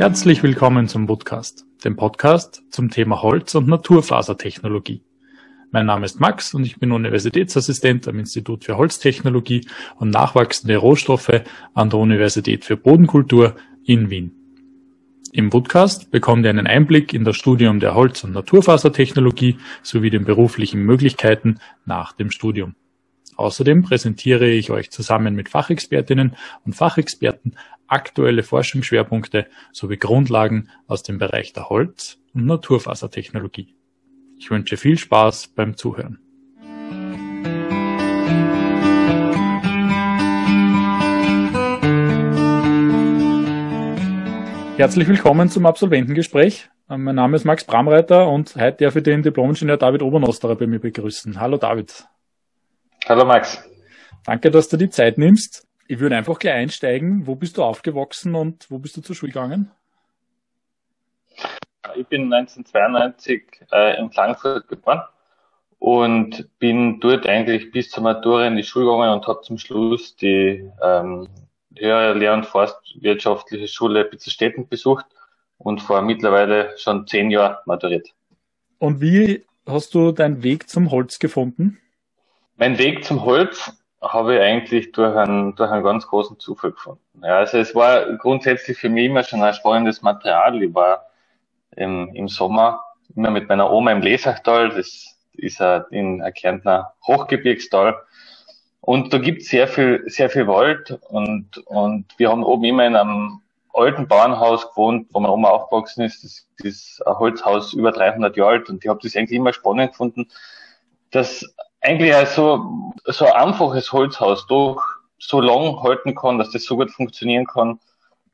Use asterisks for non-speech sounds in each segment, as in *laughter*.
Herzlich willkommen zum Podcast, dem Podcast zum Thema Holz- und Naturfasertechnologie. Mein Name ist Max und ich bin Universitätsassistent am Institut für Holztechnologie und nachwachsende Rohstoffe an der Universität für Bodenkultur in Wien. Im Podcast bekommt ihr einen Einblick in das Studium der Holz- und Naturfasertechnologie sowie den beruflichen Möglichkeiten nach dem Studium. Außerdem präsentiere ich euch zusammen mit Fachexpertinnen und Fachexperten aktuelle Forschungsschwerpunkte sowie Grundlagen aus dem Bereich der Holz- und Naturfasertechnologie. Ich wünsche viel Spaß beim Zuhören. Herzlich willkommen zum Absolventengespräch. Mein Name ist Max Bramreiter und heute darf ich den Diplomingenieur David Obernosterer bei mir begrüßen. Hallo David. Hallo Max. Danke, dass du die Zeit nimmst. Ich würde einfach gleich einsteigen. Wo bist du aufgewachsen und wo bist du zur Schule gegangen? Ich bin 1992 äh, in Klagenfurt geboren und bin dort eigentlich bis zur Matura in die Schule gegangen und habe zum Schluss die ähm, höhere Lehr- und Forstwirtschaftliche Schule Bitzelstetten besucht und vor mittlerweile schon zehn Jahren maturiert. Und wie hast du deinen Weg zum Holz gefunden? Mein Weg zum Holz habe ich eigentlich durch einen, durch einen ganz großen Zufall gefunden. Ja, also es war grundsätzlich für mich immer schon ein spannendes Material. Ich war im, im Sommer immer mit meiner Oma im Lesachtal, das ist ein, in ein Kärntner Hochgebirgstal. Und da gibt es sehr viel, sehr viel Wald und, und wir haben oben immer in einem alten Bauernhaus gewohnt, wo meine Oma aufgewachsen ist. Das ist ein Holzhaus über 300 Jahre alt und ich habe das eigentlich immer spannend gefunden, dass eigentlich ein so, so ein einfaches Holzhaus doch so lang halten kann, dass das so gut funktionieren kann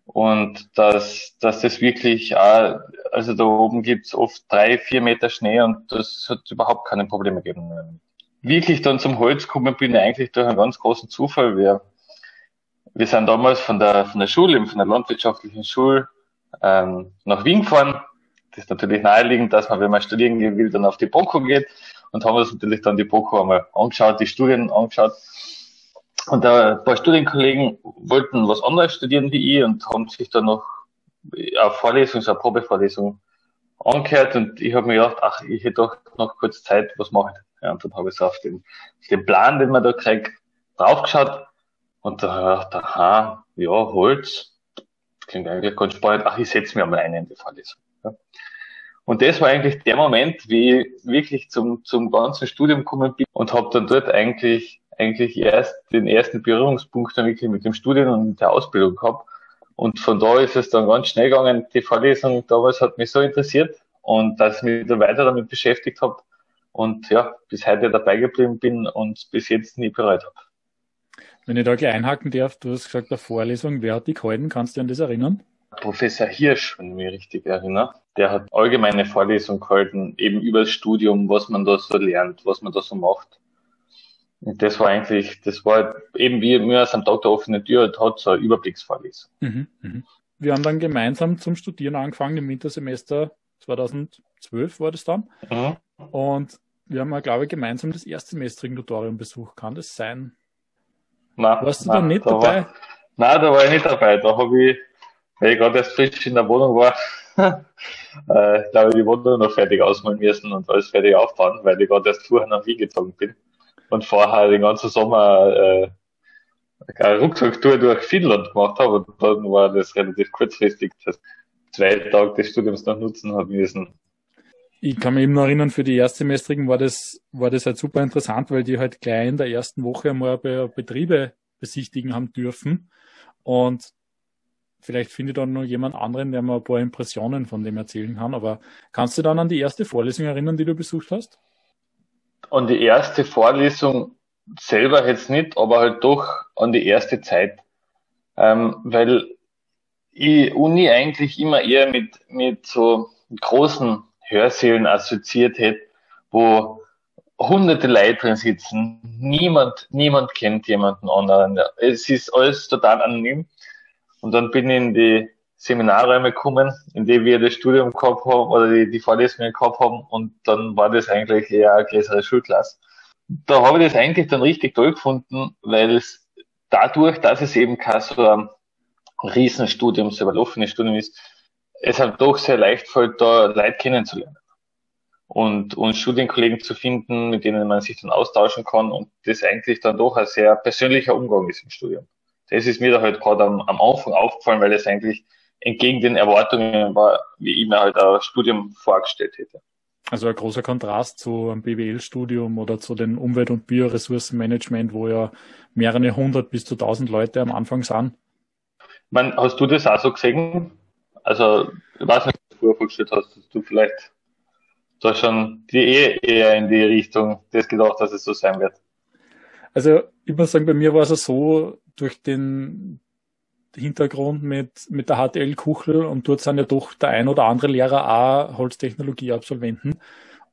und dass, dass das wirklich auch, also da oben gibt's oft drei, vier Meter Schnee und das hat überhaupt keine Probleme gegeben. Wirklich dann zum Holz gekommen bin ich eigentlich durch einen ganz großen Zufall. Wir, wir sind damals von der, von der Schule, von der landwirtschaftlichen Schule ähm, nach Wien gefahren. Das ist natürlich naheliegend, dass man, wenn man studieren will, dann auf die BOKU geht und haben uns natürlich dann die BOKU einmal angeschaut, die Studien angeschaut. Und ein paar Studienkollegen wollten was anderes studieren wie ich und haben sich dann noch eine Vorlesung, so eine Probevorlesung angehört und ich habe mir gedacht, ach, ich hätte doch noch kurz Zeit, was mache ich? Ja, und dann habe ich so auf den, auf den Plan, den man da kriegt, draufgeschaut und da habe ich gedacht, aha, ja, Holz, klingt eigentlich ganz spannend, ach, ich setze mir einmal ein in die Vorlesung. Ja. Und das war eigentlich der Moment, wie ich wirklich zum, zum ganzen Studium gekommen bin und habe dann dort eigentlich, eigentlich erst den ersten Berührungspunkt dann wirklich mit dem Studium und der Ausbildung gehabt. Und von da ist es dann ganz schnell gegangen. Die Vorlesung damals hat mich so interessiert und dass ich mich dann weiter damit beschäftigt habe und ja, bis heute dabei geblieben bin und bis jetzt nie bereut habe. Wenn ich da gleich einhaken darf, du hast gesagt, der Vorlesung, wer hat die gehalten? Kannst du dich an das erinnern? Professor Hirsch, wenn ich mich richtig erinnere, der hat allgemeine Vorlesungen gehalten, eben über das Studium, was man da so lernt, was man da so macht. Und das war eigentlich, das war eben wie mir aus einem Tag der offenen Tür, hat so eine Überblicksvorlesung. Mhm, mh. Wir haben dann gemeinsam zum Studieren angefangen im Wintersemester 2012 war das dann. Mhm. Und wir haben, glaube ich, gemeinsam das erstsemestrige Tutorium besucht. Kann das sein? Nein, Warst du nein, da nicht da dabei? War, nein, da war ich nicht dabei. Da habe ich weil ich gerade erst frisch in der Wohnung war, *laughs* äh, glaube ich, die Wohnung noch fertig ausmalen müssen und alles fertig aufbauen, weil ich gerade erst vorher nach Wien gezogen bin und vorher den ganzen Sommer äh, eine Rucksacktour durch Finnland gemacht habe und dann war das relativ kurzfristig, das zwei Tage des Studiums noch nutzen habe müssen. Ich kann mich eben noch erinnern, für die Erstsemestrigen war das, war das halt super interessant, weil die halt gleich in der ersten Woche einmal Betriebe besichtigen haben dürfen. Und Vielleicht finde ich dann noch jemand anderen, der mir ein paar Impressionen von dem erzählen kann. Aber kannst du dann an die erste Vorlesung erinnern, die du besucht hast? An die erste Vorlesung selber jetzt nicht, aber halt doch an die erste Zeit. Ähm, weil ich Uni eigentlich immer eher mit, mit so großen Hörsälen assoziiert hätte, wo hunderte Leute drin sitzen. Niemand, niemand kennt jemanden anderen. Es ist alles total anonym. Und dann bin ich in die Seminarräume gekommen, in die wir das Studium gehabt haben oder die, die Vorlesungen gehabt haben und dann war das eigentlich eher eine größere Schulklasse. Da habe ich das eigentlich dann richtig toll gefunden, weil es dadurch, dass es eben kein so ein Riesenstudium, so ein offenes Studium ist, es halt doch sehr leicht fällt, da Leute kennenzulernen und, und Studienkollegen zu finden, mit denen man sich dann austauschen kann und das eigentlich dann doch ein sehr persönlicher Umgang ist im Studium. Das ist mir da halt gerade am, am Anfang aufgefallen, weil es eigentlich entgegen den Erwartungen war, wie ich mir halt ein Studium vorgestellt hätte. Also ein großer Kontrast zu einem BWL-Studium oder zu den Umwelt- und Bioressourcenmanagement, wo ja mehrere hundert bis zu tausend Leute am Anfang sind. Man, hast du das auch so gesehen? Also, ich weiß nicht, was du vorher vorgestellt hast, dass du vielleicht da schon die eh eher in die Richtung das gedacht, dass es so sein wird. Also, ich muss sagen, bei mir war es so, durch den Hintergrund mit, mit der HTL Kuchel und dort sind ja doch der ein oder andere Lehrer auch Holztechnologie-Absolventen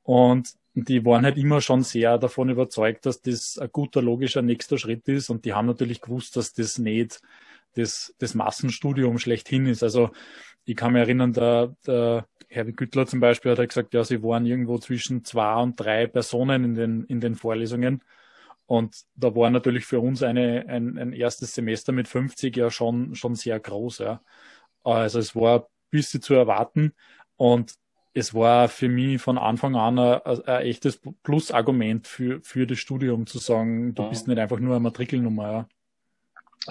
und die waren halt immer schon sehr davon überzeugt, dass das ein guter logischer nächster Schritt ist und die haben natürlich gewusst, dass das nicht das, das Massenstudium schlechthin ist. Also ich kann mich erinnern, der, der Herbert Güttler zum Beispiel hat gesagt, ja, sie waren irgendwo zwischen zwei und drei Personen in den, in den Vorlesungen. Und da war natürlich für uns eine, ein, ein erstes Semester mit 50 ja schon, schon sehr groß. Ja. Also es war ein bisschen zu erwarten und es war für mich von Anfang an ein, ein echtes Plusargument für, für das Studium zu sagen, du bist nicht einfach nur eine Matrikelnummer. Ja.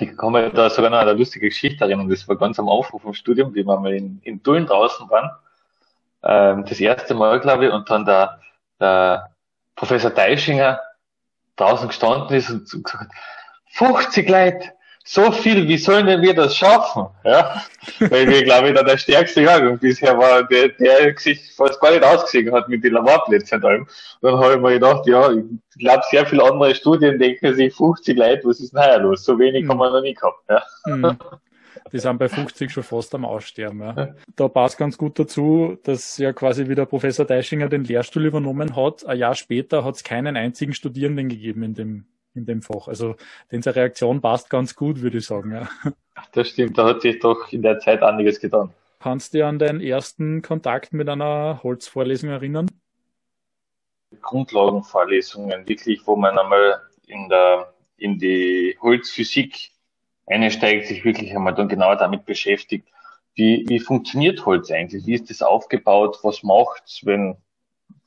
Ich mir da sogar noch eine lustige Geschichte erinnern. Das war ganz am Aufruf vom Studium, wie wir mal in, in Dullen draußen waren. Ähm, das erste Mal, glaube ich, und dann der, der Professor Deischinger draußen gestanden ist und gesagt, 50 Leute, so viel, wie sollen denn wir das schaffen? Ja, *laughs* weil wir, glaube ich, da der stärkste Jahrgang bisher war, der, der sich fast gar nicht ausgesehen hat mit den Laborplätzen und allem. dann habe ich mir gedacht, ja, ich glaube, sehr viele andere Studien denken sich 50 Leute, was ist denn heuer los? So wenig mhm. haben wir noch nie gehabt. Ja. Mhm. Die sind bei 50 schon fast am Aussterben. Ja. Da passt ganz gut dazu, dass ja quasi wieder Professor Deischinger den Lehrstuhl übernommen hat. Ein Jahr später hat es keinen einzigen Studierenden gegeben in dem, in dem Fach. Also diese Reaktion passt ganz gut, würde ich sagen. Ja. Das stimmt, da hat sich doch in der Zeit einiges getan. Kannst du dich an deinen ersten Kontakt mit einer Holzvorlesung erinnern? Grundlagenvorlesungen, wirklich, wo man einmal in der in die Holzphysik einsteigt, sich wirklich einmal dann genauer damit beschäftigt, wie, wie funktioniert Holz eigentlich? Wie ist das aufgebaut? Was macht's, wenn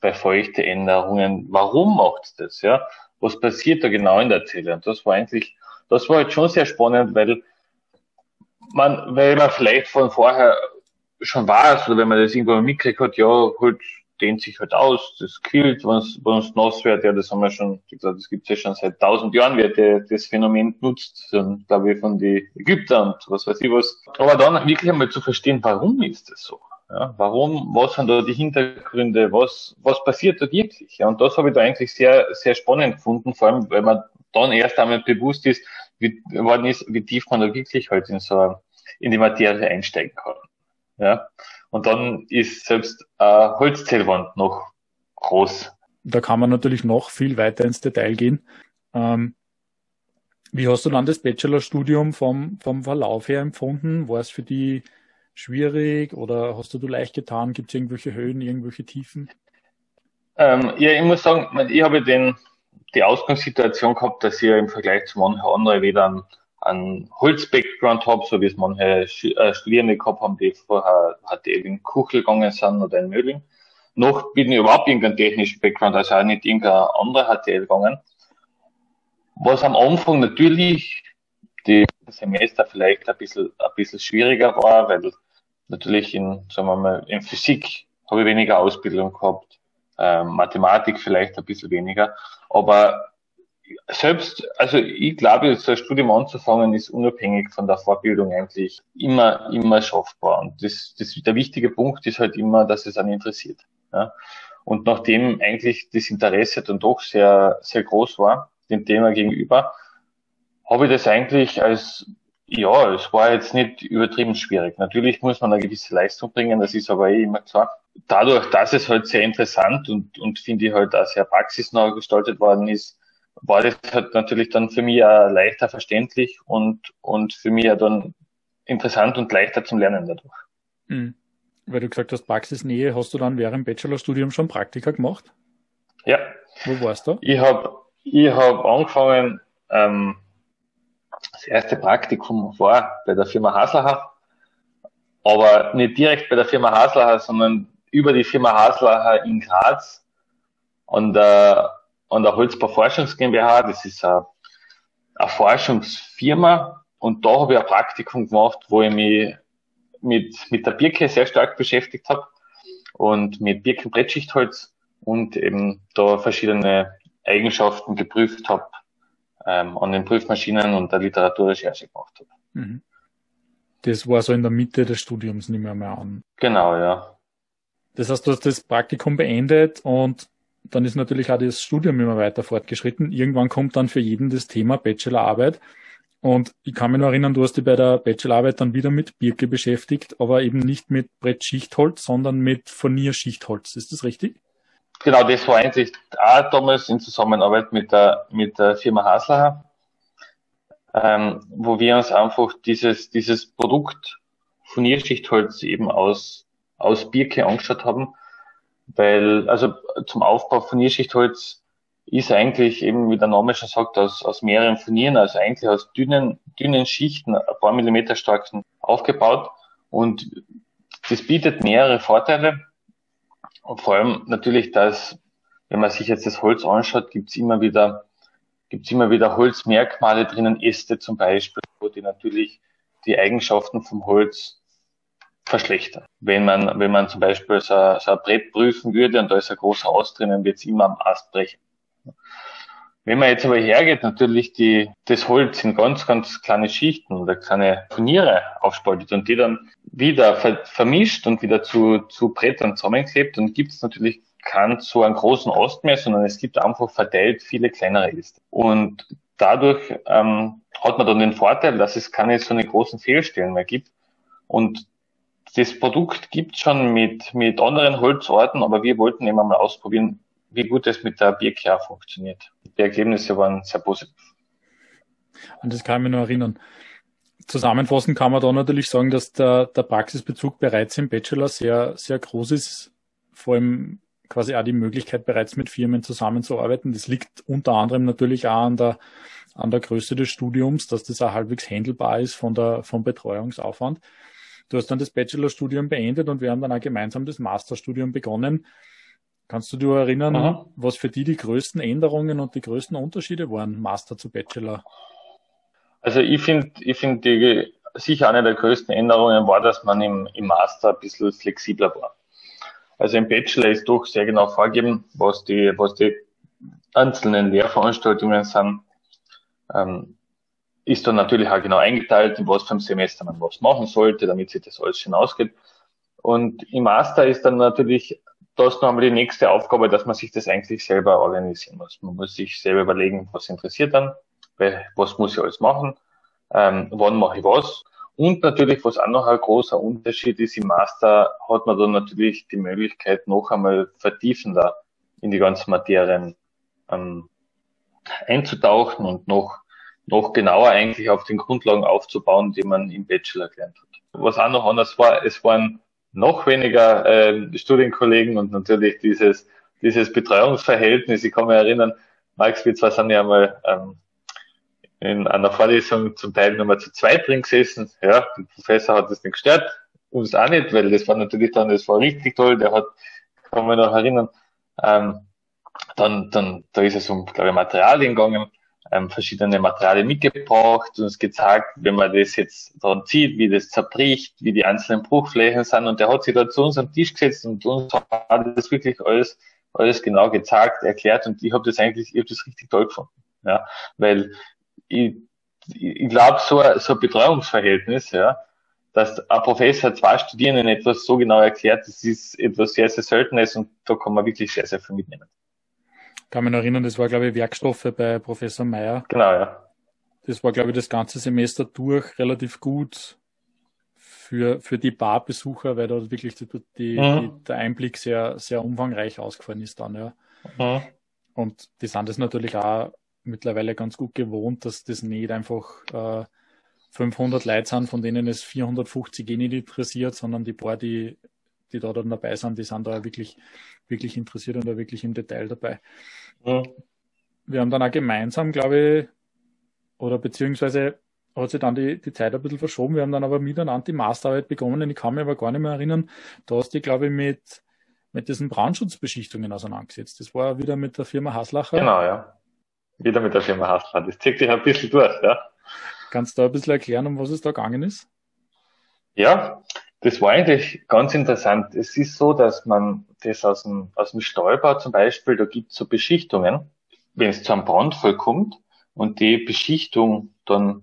bei Feuchteänderungen? Warum macht's das? Ja? Was passiert da genau in der Zelle? Und das war eigentlich, das war halt schon sehr spannend, weil man, weil man vielleicht von vorher schon weiß, oder wenn man das irgendwann mitgekriegt hat, ja, Holz dehnt sich halt aus, das quillt, wenn es nass wird, ja, das haben wir schon, gesagt, das gibt es ja schon seit tausend Jahren, wird der, das Phänomen nutzt, glaube ich, von den Ägyptern und was weiß ich was. Aber dann wirklich einmal zu verstehen, warum ist das so? Ja, warum, was sind da die Hintergründe, was, was passiert da wirklich? Ja, und das habe ich da eigentlich sehr, sehr spannend gefunden, vor allem, weil man dann erst einmal bewusst ist, wie, worden ist, wie tief man da wirklich halt in so, in die Materie einsteigen kann. Ja. Und dann ist selbst eine Holzzellwand noch groß. Da kann man natürlich noch viel weiter ins Detail gehen. Ähm, wie hast du dann das Bachelorstudium vom, vom Verlauf her empfunden? War es für die schwierig oder hast du du leicht getan? Gibt es irgendwelche Höhen, irgendwelche Tiefen? Ähm, ja, ich muss sagen, ich habe den, die Ausgangssituation gehabt, dass ich im Vergleich zu manchen anderen weder einen einen Holz-Background habe, so wie es manche äh, Studierende gehabt haben, die vorher hat eben in Kuchel gegangen sind oder in Mödling. Noch bin ich überhaupt irgendeinen technischen Background, also auch nicht irgendein anderer HTL gegangen. Was am Anfang natürlich die Semester vielleicht ein bisschen, ein bisschen schwieriger war, weil natürlich in, sagen wir mal, in Physik habe ich weniger Ausbildung gehabt, ähm, Mathematik vielleicht ein bisschen weniger, aber selbst, also ich glaube, so ein Studium anzufangen, ist unabhängig von der Vorbildung eigentlich immer, immer schaffbar. Und das, das, der wichtige Punkt ist halt immer, dass es einen interessiert. Ja. Und nachdem eigentlich das Interesse dann doch sehr, sehr groß war, dem Thema gegenüber, habe ich das eigentlich als, ja, es war jetzt nicht übertrieben schwierig. Natürlich muss man eine gewisse Leistung bringen, das ist aber eh immer klar. Dadurch, dass es halt sehr interessant und, und finde ich halt auch sehr praxisnah gestaltet worden ist, war das halt natürlich dann für mich auch leichter verständlich und, und für mich ja dann interessant und leichter zum Lernen dadurch. Mhm. Weil du gesagt hast, Praxisnähe, hast du dann während Bachelorstudium schon Praktika gemacht? Ja. Wo warst du? Ich habe ich hab angefangen, ähm, das erste Praktikum war bei der Firma Haslacher aber nicht direkt bei der Firma Haslacher, sondern über die Firma Haslacher in Graz an der, an der Holzbau Forschungs GmbH. Das ist eine, eine Forschungsfirma und da habe ich ein Praktikum gemacht, wo ich mich mit, mit der Birke sehr stark beschäftigt habe und mit Birkenbrettschichtholz und eben da verschiedene Eigenschaften geprüft habe ähm, an den Prüfmaschinen und der Literaturrecherche gemacht habe. Mhm. Das war so in der Mitte des Studiums, nicht mehr, mehr an. Genau, ja. Das heißt, du hast das Praktikum beendet und dann ist natürlich auch das Studium immer weiter fortgeschritten. Irgendwann kommt dann für jeden das Thema Bachelorarbeit. Und ich kann mich noch erinnern, du hast dich bei der Bachelorarbeit dann wieder mit Birke beschäftigt, aber eben nicht mit Brettschichtholz, sondern mit Furnierschichtholz. Ist das richtig? Genau, das war eigentlich auch damals in Zusammenarbeit mit der, mit der Firma Haslacher, ähm, wo wir uns einfach dieses, dieses Produkt Furnierschichtholz eben aus, aus Birke angeschaut haben, weil, also zum Aufbau Furnierschichtholz ist eigentlich eben, wie der Name schon sagt, aus, aus mehreren Furnieren, also eigentlich aus dünnen, dünnen Schichten, ein paar Millimeter starken aufgebaut. Und das bietet mehrere Vorteile. Und vor allem natürlich, dass, wenn man sich jetzt das Holz anschaut, gibt's immer wieder, gibt's immer wieder Holzmerkmale drinnen, Äste zum Beispiel, wo die natürlich die Eigenschaften vom Holz verschlechtern. Wenn man, wenn man zum Beispiel so, so ein Brett prüfen würde und da ist ein großer Ast drinnen, wird's immer am Ast brechen. Wenn man jetzt aber hergeht, natürlich die, das Holz in ganz, ganz kleine Schichten oder kleine Furniere aufspaltet und die dann wieder ver vermischt und wieder zu, zu Brettern zusammenklebt, dann gibt es natürlich keinen so einen großen Ost mehr, sondern es gibt einfach verteilt viele kleinere Äste. Und dadurch ähm, hat man dann den Vorteil, dass es keine so eine großen Fehlstellen mehr gibt. Und das Produkt gibt schon mit, mit anderen Holzorten, aber wir wollten eben mal ausprobieren, wie gut es mit der BKA funktioniert. Die Ergebnisse waren sehr positiv. An das kann ich mich noch erinnern. Zusammenfassend kann man da natürlich sagen, dass der, der Praxisbezug bereits im Bachelor sehr, sehr groß ist. Vor allem quasi auch die Möglichkeit, bereits mit Firmen zusammenzuarbeiten. Das liegt unter anderem natürlich auch an der, an der Größe des Studiums, dass das auch halbwegs handelbar ist von der, vom Betreuungsaufwand. Du hast dann das Bachelorstudium beendet und wir haben dann auch gemeinsam das Masterstudium begonnen. Kannst du dir erinnern, Aha. was für die die größten Änderungen und die größten Unterschiede waren, Master zu Bachelor? Also ich finde, ich finde die sicher eine der größten Änderungen war, dass man im, im Master ein bisschen flexibler war. Also im Bachelor ist doch sehr genau vorgegeben, was die, was die einzelnen Lehrveranstaltungen sind. Ähm, ist dann natürlich auch genau eingeteilt, in was für ein Semester man was machen sollte, damit sich das alles schön ausgeht. Und im Master ist dann natürlich da ist noch einmal die nächste Aufgabe, dass man sich das eigentlich selber organisieren muss. Man muss sich selber überlegen, was interessiert dann, was muss ich alles machen, ähm, wann mache ich was. Und natürlich, was auch noch ein großer Unterschied ist, im Master hat man dann natürlich die Möglichkeit, noch einmal vertiefender in die ganzen Materien ähm, einzutauchen und noch, noch genauer eigentlich auf den Grundlagen aufzubauen, die man im Bachelor gelernt hat. Was auch noch anders war, es waren noch weniger äh, Studienkollegen und natürlich dieses, dieses Betreuungsverhältnis. Ich kann mich erinnern, Max, wir zwei sind ja mal ähm, in einer Vorlesung zum Teil nochmal zu zweit drin gesessen. Ja, der Professor hat das nicht gestört, uns auch nicht, weil das war natürlich dann, das war richtig toll, der hat, kann mich noch erinnern, ähm, dann, dann, da ist es um, glaube ich, Materialien gegangen, ähm, verschiedene Materialien mitgebracht und uns gezeigt, wenn man das jetzt dran zieht, wie das zerbricht, wie die einzelnen Bruchflächen sind. Und der hat sich da zu uns am Tisch gesetzt und uns hat das wirklich alles, alles genau gezeigt, erklärt und ich habe das eigentlich, ich habe das richtig toll gefunden. Ja, weil ich, ich glaube, so, so ein Betreuungsverhältnis, ja, dass ein Professor zwei Studierenden etwas so genau erklärt, das ist etwas sehr, sehr Seltenes und da kann man wirklich sehr, sehr viel mitnehmen kann mich noch erinnern, das war, glaube ich, Werkstoffe bei Professor Meyer. Genau, ja. Das war, glaube ich, das ganze Semester durch relativ gut für, für die Barbesucher, weil da wirklich die, die, mhm. die, der Einblick sehr, sehr umfangreich ausgefallen ist dann, ja. Mhm. Und die sind es natürlich auch mittlerweile ganz gut gewohnt, dass das nicht einfach äh, 500 Leute sind, von denen es 450 eh nicht interessiert, sondern die paar, die die da dann dabei sind, die sind da wirklich, wirklich interessiert und da wirklich im Detail dabei. Ja. Wir haben dann auch gemeinsam, glaube ich, oder beziehungsweise hat sich dann die, die Zeit ein bisschen verschoben. Wir haben dann aber miteinander die Masterarbeit begonnen. Ich kann mich aber gar nicht mehr erinnern. Da hast du, glaube ich, mit, mit diesen Brandschutzbeschichtungen auseinandergesetzt. Das war wieder mit der Firma Haslacher. Genau, ja. Wieder mit der Firma Haslacher. Das zieht sich ein bisschen durch, ja. Kannst du da ein bisschen erklären, um was es da gegangen ist? Ja, das war eigentlich ganz interessant. Es ist so, dass man das aus dem, aus dem Stahlbau zum Beispiel, da gibt es so Beschichtungen, wenn es zu einem Brandfall kommt und die Beschichtung dann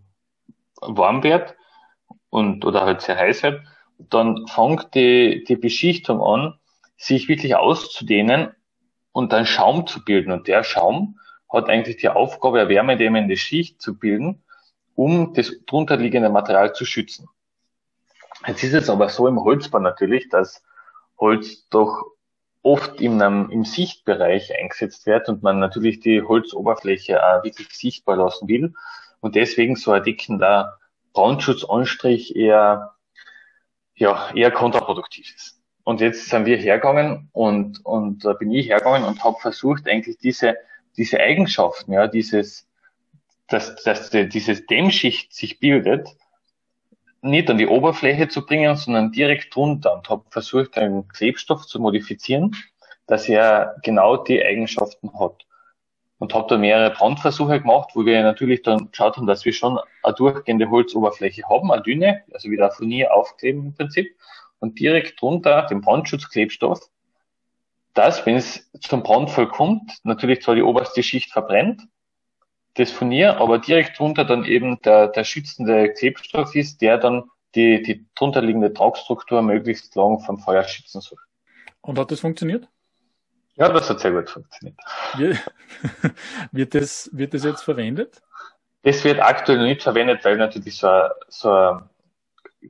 warm wird und oder halt sehr heiß wird, dann fängt die, die Beschichtung an, sich wirklich auszudehnen und dann Schaum zu bilden. Und der Schaum hat eigentlich die Aufgabe, eine wärmedämmende Schicht zu bilden, um das drunter liegende Material zu schützen. Jetzt ist es aber so im Holzbau natürlich, dass Holz doch oft in einem, im Sichtbereich eingesetzt wird und man natürlich die Holzoberfläche auch wirklich sichtbar lassen will und deswegen so ein dickender Brandschutzanstrich eher, ja, eher kontraproduktiv ist. Und jetzt sind wir hergegangen und, und da bin ich hergegangen und habe versucht, eigentlich diese, diese Eigenschaften, ja, dieses, dass, dass die, diese Dämmschicht sich bildet, nicht an die Oberfläche zu bringen, sondern direkt drunter. Und habe versucht, einen Klebstoff zu modifizieren, dass er genau die Eigenschaften hat. Und habe da mehrere Brandversuche gemacht, wo wir natürlich dann geschaut haben, dass wir schon eine durchgehende Holzoberfläche haben, eine dünne, also wieder von nie aufkleben im Prinzip. Und direkt drunter den Brandschutzklebstoff, dass, wenn es zum Brandfall kommt, natürlich zwar die oberste Schicht verbrennt, das Furnier, aber direkt drunter dann eben der, der schützende Klebstoff ist, der dann die, die drunter liegende Tragstruktur möglichst lang vom Feuer schützen soll. Und hat das funktioniert? Ja, das hat sehr gut funktioniert. *laughs* Wird das, wird das jetzt verwendet? Das wird aktuell nicht verwendet, weil natürlich so ein, so ein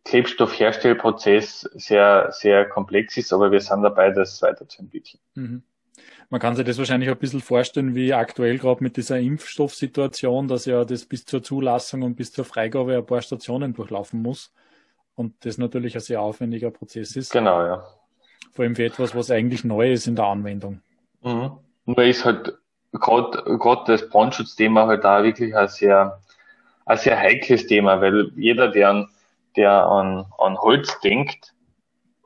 Klebstoffherstellprozess sehr, sehr komplex ist, aber wir sind dabei, das weiterzuentwickeln. Mhm. Man kann sich das wahrscheinlich ein bisschen vorstellen, wie aktuell gerade mit dieser Impfstoffsituation, dass ja das bis zur Zulassung und bis zur Freigabe ein paar Stationen durchlaufen muss. Und das natürlich ein sehr aufwendiger Prozess ist. Genau, ja. Vor allem für etwas, was eigentlich neu ist in der Anwendung. Mhm. Nur ist halt gerade das Brandschutzthema halt da wirklich ein sehr, ein sehr heikles Thema, weil jeder, der an, der an, an Holz denkt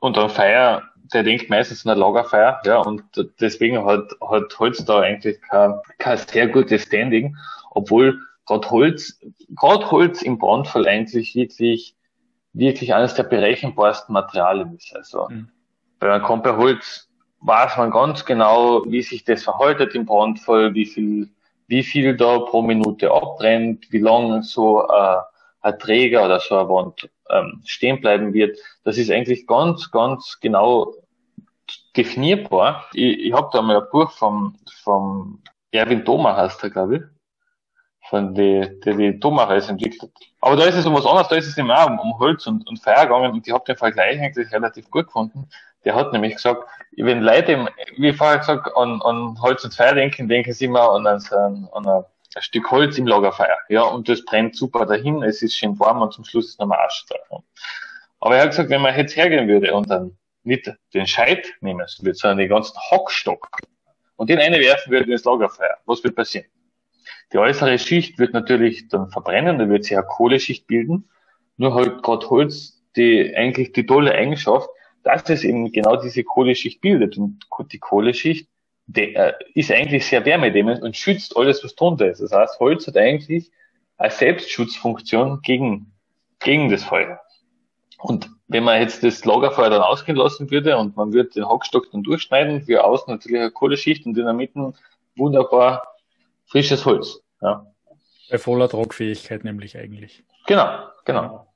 und an Feuer, der denkt meistens an ein Lagerfeuer, ja, und deswegen hat, hat Holz da eigentlich kein, kein sehr gutes Standing, obwohl gerade Holz, gerade Holz im Brandfall eigentlich wirklich, wirklich eines der berechenbarsten Materialien ist. Also, mhm. Wenn man kommt bei Holz, weiß man ganz genau, wie sich das verhaltet im Brandfall, wie viel, wie viel da pro Minute abbrennt, wie lange so äh, ein Träger oder so eine Wand ähm, stehen bleiben wird. Das ist eigentlich ganz, ganz genau definierbar. Ich, ich habe da mal ein Buch vom, vom Erwin Thoma heißt er, glaube ich von die, die, die Thomas entwickelt. Aber da ist es um was anderes, da ist es immer auch um, um Holz und, und Feuer gegangen und ich habe den Vergleich eigentlich relativ gut gefunden. Der hat nämlich gesagt, wenn Leute, wie vorher gesagt, an, an Holz und Feuer denken, denken sie immer an, an ein, ein Stück Holz im Lagerfeuer. Ja, und das brennt super dahin, es ist schön warm und zum Schluss ist nochmal Arsch drauf. Aber er hat gesagt, wenn man jetzt hergehen würde und dann nicht den Scheit nehmen würde, sondern den ganzen Hockstock und den eine werfen würde ins Lagerfeuer, was wird passieren? Die äußere Schicht wird natürlich dann verbrennen, da wird sich eine Kohleschicht bilden. Nur halt gerade Holz, die eigentlich die tolle Eigenschaft, dass es eben genau diese Kohleschicht bildet. Und die Kohleschicht die, äh, ist eigentlich sehr wärmedämmend und schützt alles, was drunter ist. Das heißt, Holz hat eigentlich eine Selbstschutzfunktion gegen, gegen das Feuer. Und wenn man jetzt das Lagerfeuer dann ausgehen lassen würde und man würde den Hockstock dann durchschneiden, für außen natürlich eine Kohleschicht und in der Mitte wunderbar frisches Holz. Ja. Bei voller Tragfähigkeit nämlich eigentlich. Genau, genau.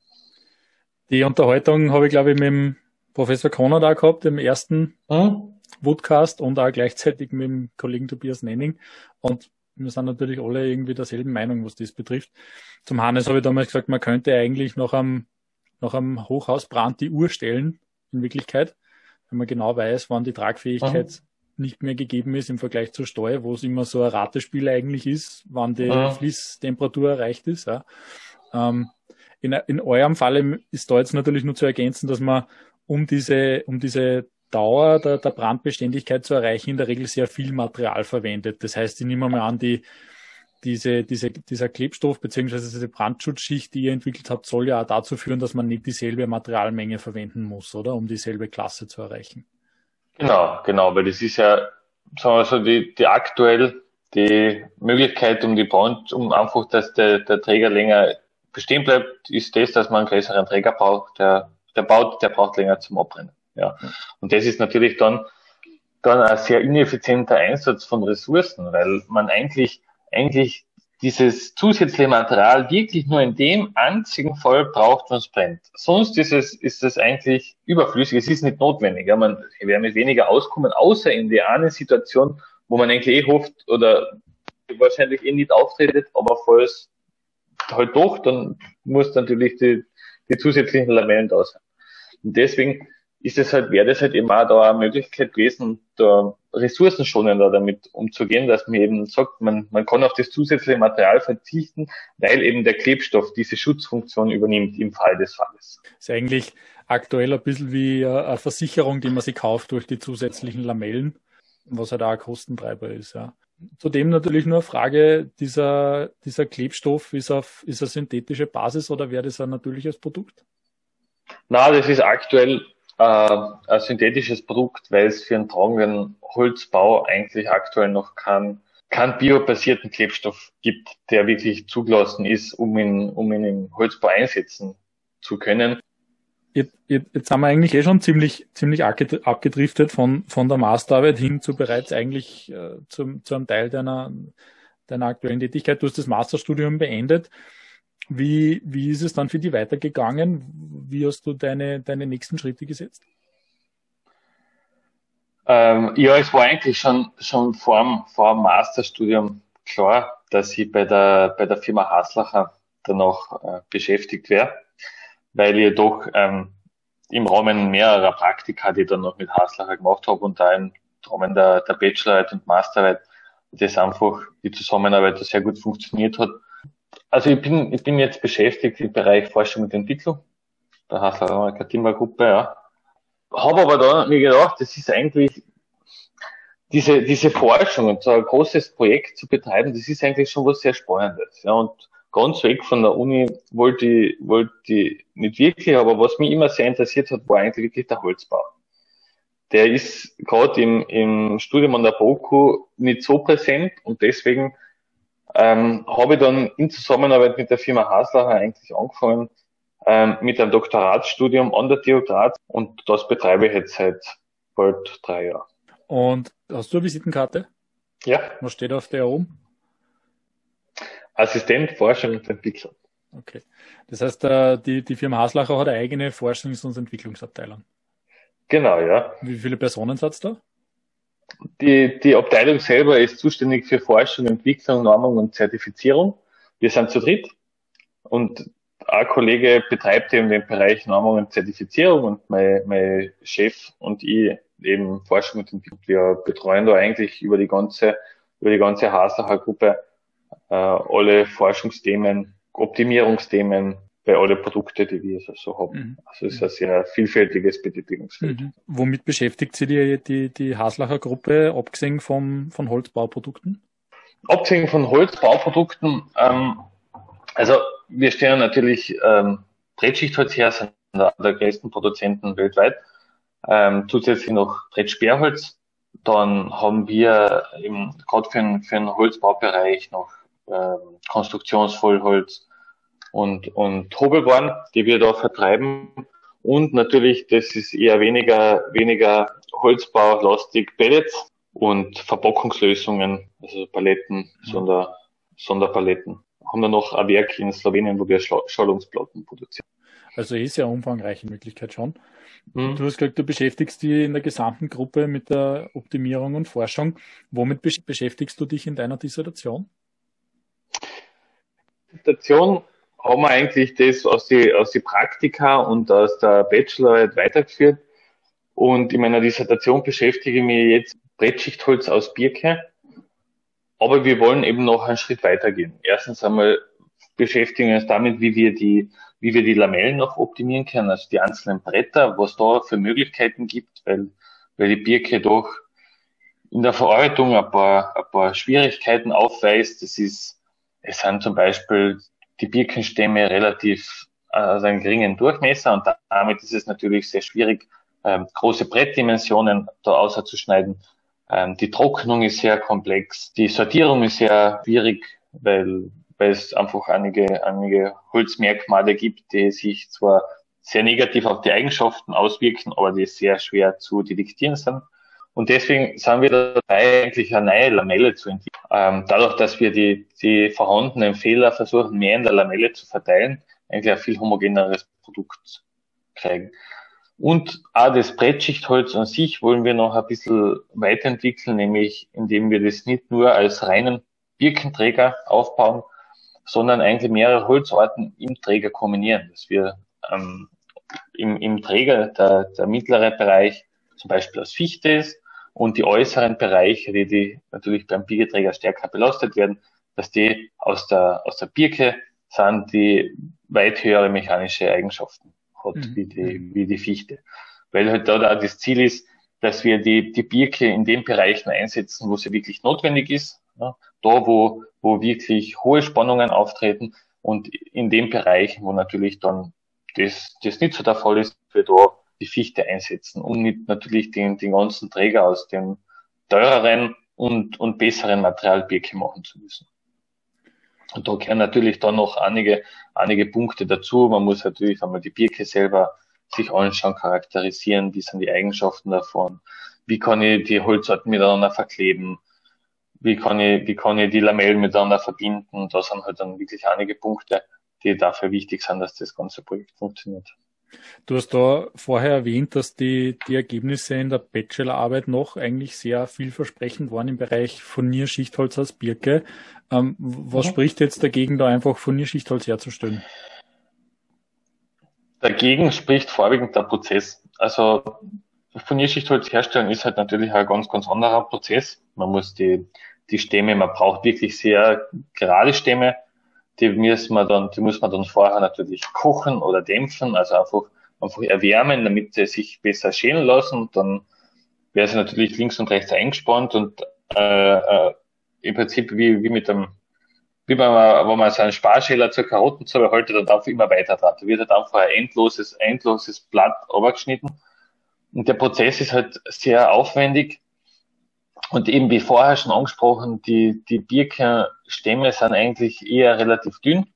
Die Unterhaltung habe ich, glaube ich, mit dem Professor Konrad da gehabt, dem ersten hm? Woodcast und auch gleichzeitig mit dem Kollegen Tobias Nenning. Und wir sind natürlich alle irgendwie derselben Meinung, was das betrifft. Zum Hannes habe ich damals gesagt, man könnte eigentlich noch am, noch am Hochhausbrand die Uhr stellen, in Wirklichkeit, wenn man genau weiß, wann die Tragfähigkeit hm nicht mehr gegeben ist im Vergleich zur Steuer, wo es immer so ein Ratespiel eigentlich ist, wann die ja. Fließtemperatur erreicht ist. Ja. Ähm, in, in eurem Falle ist da jetzt natürlich nur zu ergänzen, dass man um diese, um diese Dauer der, der Brandbeständigkeit zu erreichen, in der Regel sehr viel Material verwendet. Das heißt, ich nehme mal an, die, diese, diese, dieser Klebstoff beziehungsweise diese Brandschutzschicht, die ihr entwickelt habt, soll ja auch dazu führen, dass man nicht dieselbe Materialmenge verwenden muss, oder? Um dieselbe Klasse zu erreichen. Genau, genau, weil das ist ja, sagen wir so, die, die aktuell die Möglichkeit, um die Brand, um einfach, dass der, der Träger länger bestehen bleibt, ist das, dass man einen größeren Träger braucht, der, der baut, der braucht länger zum Abbrennen. Ja. Und das ist natürlich dann, dann ein sehr ineffizienter Einsatz von Ressourcen, weil man eigentlich, eigentlich dieses zusätzliche Material wirklich nur in dem einzigen Fall braucht, wenn es brennt. Sonst ist es, ist es eigentlich überflüssig. Es ist nicht notwendig. Ja, man wäre mit weniger auskommen, außer in der einen Situation, wo man eigentlich eh hofft oder wahrscheinlich eh nicht auftretet, aber falls halt doch, dann muss natürlich die, die zusätzlichen Lamellen da sein. Und deswegen ist es halt, wäre das halt eben auch da eine Möglichkeit gewesen, da ressourcenschonender damit umzugehen, dass man eben sagt, man, man kann auf das zusätzliche Material verzichten, weil eben der Klebstoff diese Schutzfunktion übernimmt im Fall des Falles. ist eigentlich aktuell ein bisschen wie eine Versicherung, die man sich kauft durch die zusätzlichen Lamellen, was halt auch ein Kostentreiber ist, ja. Zudem natürlich nur eine Frage, dieser, dieser Klebstoff ist auf, ist eine synthetische Basis oder wäre das ein natürliches Produkt? Na, das ist aktuell äh, ein synthetisches Produkt, weil es für einen tragenden Holzbau eigentlich aktuell noch keinen keinen biobasierten Klebstoff gibt, der wirklich zugelassen ist, um ihn, um ihn im Holzbau einsetzen zu können. Jetzt, jetzt haben wir eigentlich eh schon ziemlich, ziemlich abgedriftet von, von der Masterarbeit hin zu bereits eigentlich äh, zum, zu einem Teil deiner, deiner aktuellen Tätigkeit. Du hast das Masterstudium beendet. Wie, wie ist es dann für dich weitergegangen? Wie hast du deine, deine nächsten Schritte gesetzt? Ähm, ja, es war eigentlich schon, schon vor dem, vor dem Masterstudium klar, dass ich bei der, bei der Firma Haslacher danach äh, beschäftigt wäre, weil ich doch ähm, im Rahmen mehrerer Praktika, die ich dann noch mit Haslacher gemacht habe und da im Rahmen der, der Bachelorarbeit und Masterarbeit, das einfach die Zusammenarbeit sehr gut funktioniert hat also ich bin, ich bin jetzt beschäftigt im Bereich Forschung und Entwicklung. Da heißt auch eine Katima-Gruppe, ja. Habe aber da mir gedacht, das ist eigentlich diese, diese Forschung und so ein großes Projekt zu betreiben, das ist eigentlich schon was sehr Spannendes. Ja, und ganz weg von der Uni wollte ich, wollte ich nicht wirklich, aber was mich immer sehr interessiert hat, war eigentlich wirklich der Holzbau. Der ist gerade im, im Studium an der BOKU nicht so präsent und deswegen ähm, habe ich dann in Zusammenarbeit mit der Firma Haslacher eigentlich angefangen ähm, mit einem Doktoratsstudium an der TU Graz und das betreibe ich jetzt seit bald drei Jahren. Und hast du eine Visitenkarte? Ja. Was steht auf der oben? Assistent, Forschung und Entwicklung. Okay. Das heißt, äh, die, die Firma Haslacher hat eine eigene Forschungs- und Entwicklungsabteilung. Genau, ja. Wie viele Personen hat da? Die, die Abteilung selber ist zuständig für Forschung, Entwicklung, Normung und Zertifizierung. Wir sind zu dritt und ein Kollege betreibt eben den Bereich Normung und Zertifizierung und mein, mein Chef und ich eben Forschung und Entwicklung. Wir betreuen da eigentlich über die ganze, über die ganze Haslacher Gruppe äh, alle Forschungsthemen, Optimierungsthemen, bei alle Produkte, die wir so haben. Mhm. Also es ist ein sehr vielfältiges Betätigungsfeld. Mhm. Womit beschäftigt Sie die, die, die Haslacher Gruppe, abgesehen vom, von Holzbauprodukten? Abgesehen von Holzbauprodukten, ähm, also wir stellen natürlich ähm, Brettschichtholz her, sind einer der größten Produzenten weltweit. Ähm, zusätzlich noch Brettsperrholz. Dann haben wir eben gerade für, für den Holzbaubereich noch ähm, Konstruktionsvollholz, und, und Hobelborn, die wir da vertreiben. Und natürlich, das ist eher weniger, weniger Holzbaulastig Pellets und Verpackungslösungen, also Paletten, mhm. Sonder, Sonderpaletten. Haben wir noch ein Werk in Slowenien, wo wir Schallungsplatten produzieren. Also ist ja eine umfangreiche Möglichkeit schon. Mhm. Du hast gesagt, du beschäftigst dich in der gesamten Gruppe mit der Optimierung und Forschung. Womit beschäftigst du dich in deiner Dissertation? Dissertation haben wir eigentlich das aus die, aus die Praktika und aus der Bachelorarbeit weitergeführt. Und in meiner Dissertation beschäftige ich mich jetzt Brettschichtholz aus Birke. Aber wir wollen eben noch einen Schritt weitergehen. Erstens einmal beschäftigen wir uns damit, wie wir die, wie wir die Lamellen noch optimieren können, also die einzelnen Bretter, was da für Möglichkeiten gibt, weil, weil die Birke doch in der Verarbeitung ein paar, ein paar Schwierigkeiten aufweist. Das ist es sind zum Beispiel die Birkenstämme relativ also einen geringen Durchmesser und damit ist es natürlich sehr schwierig, ähm, große Brettdimensionen da auszuschneiden. Ähm, die Trocknung ist sehr komplex, die Sortierung ist sehr schwierig, weil, weil es einfach einige, einige Holzmerkmale gibt, die sich zwar sehr negativ auf die Eigenschaften auswirken, aber die sehr schwer zu detektieren sind. Und deswegen sind wir dabei, eigentlich eine neue Lamelle zu entwickeln. Ähm, dadurch, dass wir die, die vorhandenen Fehler versuchen, mehr in der Lamelle zu verteilen, eigentlich ein viel homogeneres Produkt kriegen. Und auch das Brettschichtholz an sich wollen wir noch ein bisschen weiterentwickeln, nämlich indem wir das nicht nur als reinen Birkenträger aufbauen, sondern eigentlich mehrere Holzarten im Träger kombinieren, dass wir ähm, im, im Träger der, der mittlere Bereich zum Beispiel aus Fichte ist und die äußeren Bereiche, die, die natürlich beim Birketräger stärker belastet werden, dass die aus der, aus der Birke sind, die weit höhere mechanische Eigenschaften hat, mhm. wie, die, wie die Fichte. Weil halt da auch das Ziel ist, dass wir die, die Birke in den Bereichen einsetzen, wo sie wirklich notwendig ist, ja, da wo, wo wirklich hohe Spannungen auftreten und in den Bereichen, wo natürlich dann das, das nicht so der Fall ist, wir da die Fichte einsetzen, um nicht natürlich den, den ganzen Träger aus dem teureren und, und besseren Material Birke machen zu müssen. Und da gehören natürlich dann noch einige, einige Punkte dazu. Man muss natürlich einmal die Birke selber sich anschauen, charakterisieren, wie sind die Eigenschaften davon, wie kann ich die Holzarten miteinander verkleben, wie kann ich, wie kann ich die Lamellen miteinander verbinden. Da sind halt dann wirklich einige Punkte, die dafür wichtig sind, dass das ganze Projekt funktioniert. Du hast da vorher erwähnt, dass die, die Ergebnisse in der Bachelorarbeit noch eigentlich sehr vielversprechend waren im Bereich Furnierschichtholz aus Birke. Ähm, was ja. spricht jetzt dagegen, da einfach Furnierschichtholz herzustellen? Dagegen spricht vorwiegend der Prozess. Also Furnierschichtholz herstellen ist halt natürlich ein ganz, ganz anderer Prozess. Man muss die, die Stämme, man braucht wirklich sehr gerade Stämme die müssen wir dann, die muss man dann vorher natürlich kochen oder dämpfen, also einfach, einfach erwärmen, damit sie sich besser schälen lassen. Dann wäre sie natürlich links und rechts eingespannt und äh, äh, im Prinzip wie, wie mit dem, wie man, wenn man so einen Sparschäler zur Karottenzwiebel haltet und einfach immer weiter dran. Da wird halt einfach ein endloses, endloses Blatt abgeschnitten. Und der Prozess ist halt sehr aufwendig und eben wie vorher schon angesprochen, die, die Birkenstämme sind eigentlich eher relativ dünn.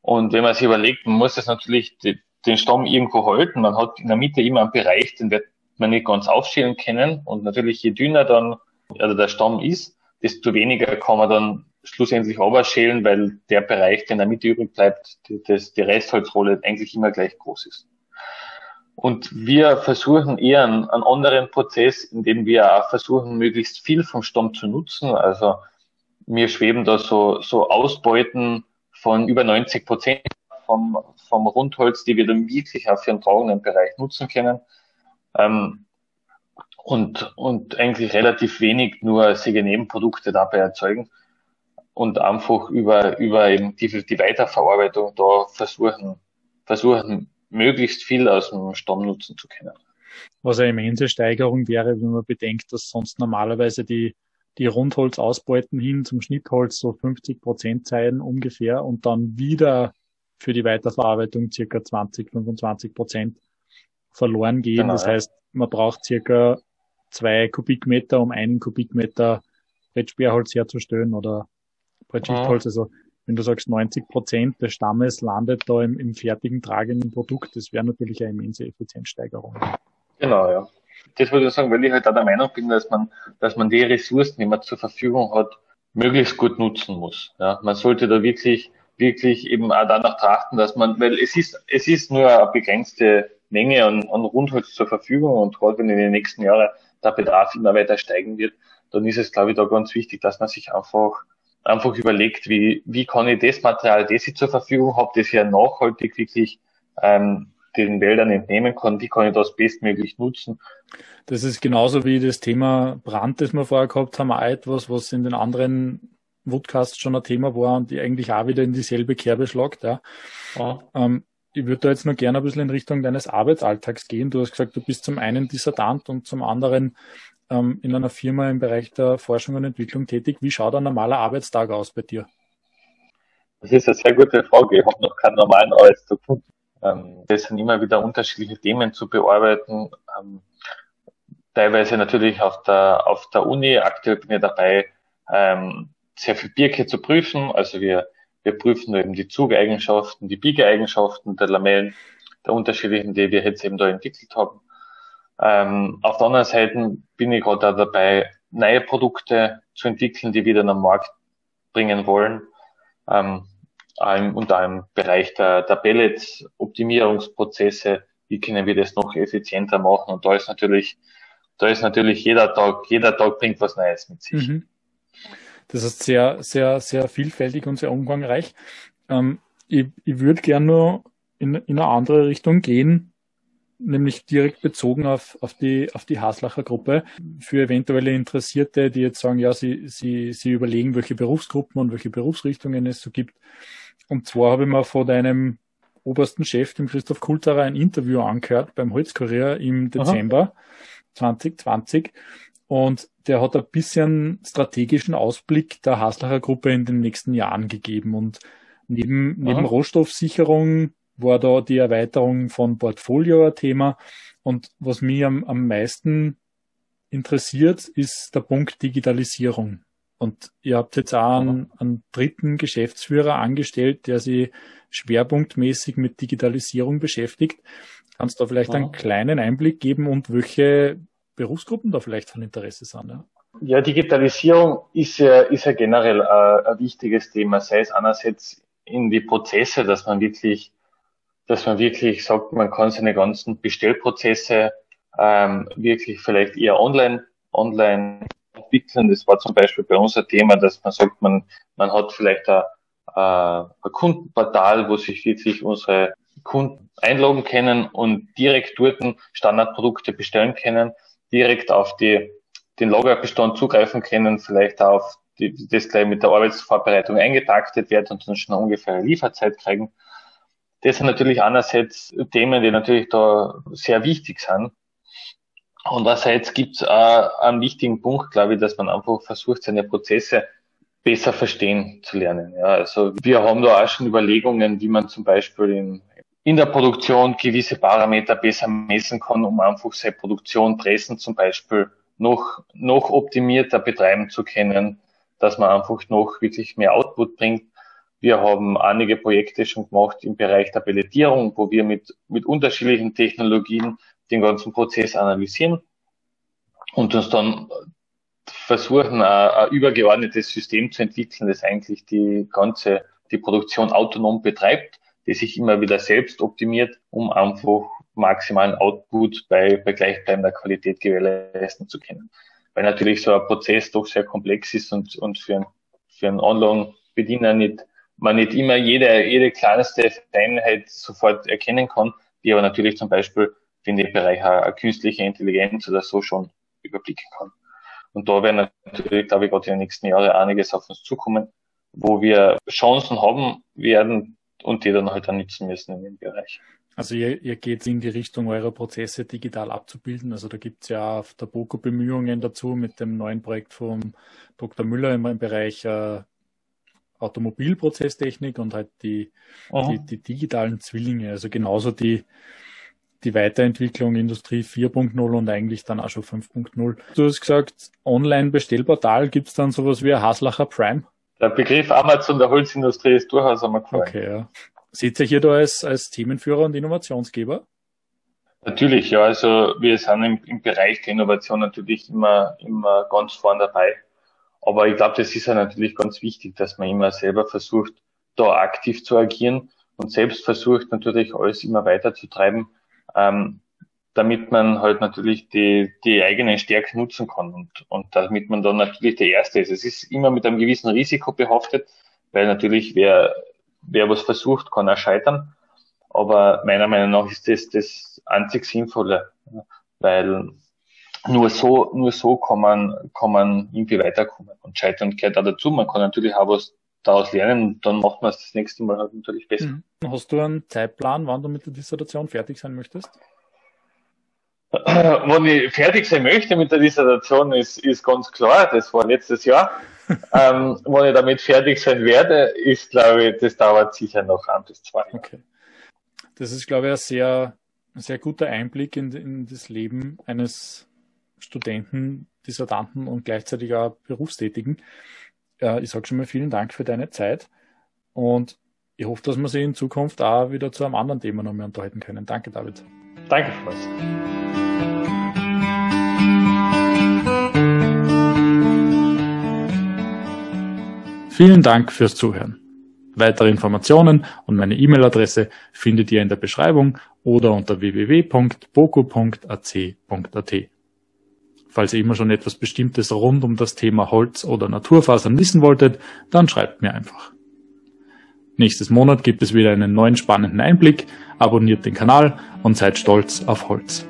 Und wenn man sich überlegt, man muss das natürlich die, den Stamm irgendwo halten. Man hat in der Mitte immer einen Bereich, den wird man nicht ganz aufschälen können. Und natürlich je dünner dann also der Stamm ist, desto weniger kann man dann schlussendlich schälen, weil der Bereich, der in der Mitte übrig bleibt, das, die Restholzrolle eigentlich immer gleich groß ist. Und wir versuchen eher einen, einen anderen Prozess, in dem wir auch versuchen, möglichst viel vom Stamm zu nutzen. Also wir schweben da so, so Ausbeuten von über 90 Prozent vom, vom Rundholz, die wir dann wirklich auch für den tragenden Bereich nutzen können. Ähm, und, und eigentlich relativ wenig nur Säge Nebenprodukte dabei erzeugen und einfach über, über eben die, die Weiterverarbeitung da versuchen, versuchen, möglichst viel aus dem Stamm nutzen zu können. Was eine immense Steigerung wäre, wenn man bedenkt, dass sonst normalerweise die, die Rundholzausbeuten hin zum Schnittholz so 50 Prozent seien ungefähr und dann wieder für die Weiterverarbeitung circa 20, 25 Prozent verloren gehen. Genau, das heißt, man braucht circa zwei Kubikmeter, um einen Kubikmeter Brettsperrholz herzustellen oder Brettschichtholz. Mhm. Also wenn du sagst, 90 Prozent des Stammes landet da im, im fertigen tragenden Produkt, das wäre natürlich eine immense Effizienzsteigerung. Genau, ja. Das würde ich sagen, weil ich halt auch der Meinung bin, dass man, dass man die Ressourcen, die man zur Verfügung hat, möglichst gut nutzen muss. Ja, man sollte da wirklich, wirklich eben auch danach trachten, dass man, weil es ist, es ist nur eine begrenzte Menge an, an Rundholz zur Verfügung und gerade wenn in den nächsten Jahren der Bedarf immer weiter steigen wird, dann ist es, glaube ich, da ganz wichtig, dass man sich einfach einfach überlegt, wie, wie kann ich das Material, das ich zur Verfügung habe, das ja nachhaltig wirklich ähm, den Wäldern entnehmen kann, wie kann ich das bestmöglich nutzen. Das ist genauso wie das Thema Brand, das wir vorher gehabt haben, auch etwas, was in den anderen Woodcasts schon ein Thema war und die eigentlich auch wieder in dieselbe Kerbe schlagt. Ja. ja. Ähm, ich würde da jetzt nur gerne ein bisschen in Richtung deines Arbeitsalltags gehen. Du hast gesagt, du bist zum einen Dissertant und zum anderen ähm, in einer Firma im Bereich der Forschung und Entwicklung tätig. Wie schaut ein normaler Arbeitstag aus bei dir? Das ist eine sehr gute Frage. Ich habe noch keinen normalen Arbeitstag gefunden. Ähm, das sind immer wieder unterschiedliche Themen zu bearbeiten. Ähm, teilweise natürlich auf der, auf der Uni. Aktuell bin ich dabei, ähm, sehr viel Birke zu prüfen. Also wir, wir prüfen eben die Zugeigenschaften, die Biegeeigenschaften der Lamellen, der unterschiedlichen, die wir jetzt eben da entwickelt haben. Ähm, auf der anderen Seite bin ich gerade dabei, neue Produkte zu entwickeln, die wir dann am Markt bringen wollen. Ähm, unter einem Bereich der, der Pellets, Optimierungsprozesse, wie können wir das noch effizienter machen? Und da ist natürlich, da ist natürlich jeder Tag, jeder Tag bringt was Neues mit sich. Mhm. Das ist sehr, sehr, sehr vielfältig und sehr umfangreich. Ähm, ich ich würde gerne nur in, in eine andere Richtung gehen nämlich direkt bezogen auf, auf die, auf die Haslacher Gruppe. Für eventuelle Interessierte, die jetzt sagen, ja, sie, sie, sie überlegen, welche Berufsgruppen und welche Berufsrichtungen es so gibt. Und zwar habe ich mir von deinem obersten Chef, dem Christoph Kulterer, ein Interview angehört beim Holzkurier im Dezember Aha. 2020. Und der hat ein bisschen strategischen Ausblick der Haslacher Gruppe in den nächsten Jahren gegeben. Und neben, neben Rohstoffsicherung war da die Erweiterung von Portfolio ein Thema. Und was mich am, am meisten interessiert, ist der Punkt Digitalisierung. Und ihr habt jetzt auch einen, einen dritten Geschäftsführer angestellt, der sich schwerpunktmäßig mit Digitalisierung beschäftigt. Kannst du da vielleicht ja. einen kleinen Einblick geben und welche Berufsgruppen da vielleicht von Interesse sind? Ja, ja Digitalisierung ist ja, ist ja generell ein, ein wichtiges Thema, sei es einerseits in die Prozesse, dass man wirklich dass man wirklich sagt, man kann seine ganzen Bestellprozesse ähm, wirklich vielleicht eher online, online entwickeln. Das war zum Beispiel bei uns ein Thema, dass man sagt, man, man hat vielleicht ein, ein Kundenportal, wo sich wirklich unsere Kunden einloggen können und direkt dort Standardprodukte bestellen können, direkt auf die, den Lagerbestand zugreifen können, vielleicht auf die, das gleich mit der Arbeitsvorbereitung eingetaktet wird und dann schon eine ungefähre Lieferzeit kriegen. Das sind natürlich einerseits Themen, die natürlich da sehr wichtig sind. Und andererseits gibt es auch einen wichtigen Punkt, glaube ich, dass man einfach versucht, seine Prozesse besser verstehen zu lernen. Ja, also wir haben da auch schon Überlegungen, wie man zum Beispiel in, in der Produktion gewisse Parameter besser messen kann, um einfach seine Produktion, Pressen zum Beispiel, noch, noch optimierter betreiben zu können, dass man einfach noch wirklich mehr Output bringt. Wir haben einige Projekte schon gemacht im Bereich der Pelletierung, wo wir mit, mit unterschiedlichen Technologien den ganzen Prozess analysieren und uns dann versuchen, ein, ein übergeordnetes System zu entwickeln, das eigentlich die ganze, die Produktion autonom betreibt, die sich immer wieder selbst optimiert, um einfach maximalen Output bei, bei gleichbleibender Qualität gewährleisten zu können. Weil natürlich so ein Prozess doch sehr komplex ist und, und für, für einen Online-Bediener nicht man nicht immer jede, jede kleinste Einheit sofort erkennen kann, die aber natürlich zum Beispiel in dem Bereich eine künstliche Intelligenz oder so schon überblicken kann. Und da werden natürlich, glaube ich, gerade in den nächsten Jahren einiges auf uns zukommen, wo wir Chancen haben werden und die dann halt dann nutzen müssen in dem Bereich. Also ihr, ihr geht in die Richtung, eure Prozesse digital abzubilden. Also da gibt's ja auf der BOKO Bemühungen dazu mit dem neuen Projekt vom Dr. Müller im Bereich äh, Automobilprozesstechnik und halt die, die, die, digitalen Zwillinge, also genauso die, die Weiterentwicklung Industrie 4.0 und eigentlich dann auch schon 5.0. Du hast gesagt, Online-Bestellportal, gibt's dann sowas wie ein Haslacher Prime? Der Begriff Amazon der Holzindustrie ist durchaus einmal gefallen. Okay, ja. Seht ihr hier da als, als Themenführer und Innovationsgeber? Natürlich, ja. Also wir sind im, im Bereich der Innovation natürlich immer, immer ganz vorn dabei. Aber ich glaube, das ist ja natürlich ganz wichtig, dass man immer selber versucht, da aktiv zu agieren und selbst versucht natürlich alles immer weiter zu treiben, ähm, damit man halt natürlich die, die eigenen Stärken nutzen kann und, und damit man dann natürlich der Erste ist. Es ist immer mit einem gewissen Risiko behaftet, weil natürlich wer, wer was versucht, kann er scheitern. Aber meiner Meinung nach ist das das einzig Sinnvolle, weil nur so, nur so kann man, kann man irgendwie weiterkommen. Und Scheitern gehört auch dazu. Man kann natürlich auch was daraus lernen und dann macht man es das nächste Mal halt natürlich besser. Mhm. Hast du einen Zeitplan, wann du mit der Dissertation fertig sein möchtest? Wann ich fertig sein möchte mit der Dissertation, ist, ist ganz klar. Das war letztes Jahr. *laughs* ähm, wenn ich damit fertig sein werde, ist, glaube ich, das dauert sicher noch ein bis zwei Jahre. Okay. Das ist, glaube ich, ein sehr, ein sehr guter Einblick in, in das Leben eines Studenten, Dissertanten und gleichzeitig auch Berufstätigen. Äh, ich sage schon mal vielen Dank für deine Zeit und ich hoffe, dass wir sie in Zukunft auch wieder zu einem anderen Thema noch mehr unterhalten können. Danke, David. Danke, Franz. Vielen Dank fürs Zuhören. Weitere Informationen und meine E-Mail-Adresse findet ihr in der Beschreibung oder unter www.boku.ac.at. Falls ihr immer schon etwas Bestimmtes rund um das Thema Holz oder Naturfasern wissen wolltet, dann schreibt mir einfach. Nächstes Monat gibt es wieder einen neuen spannenden Einblick, abonniert den Kanal und seid stolz auf Holz.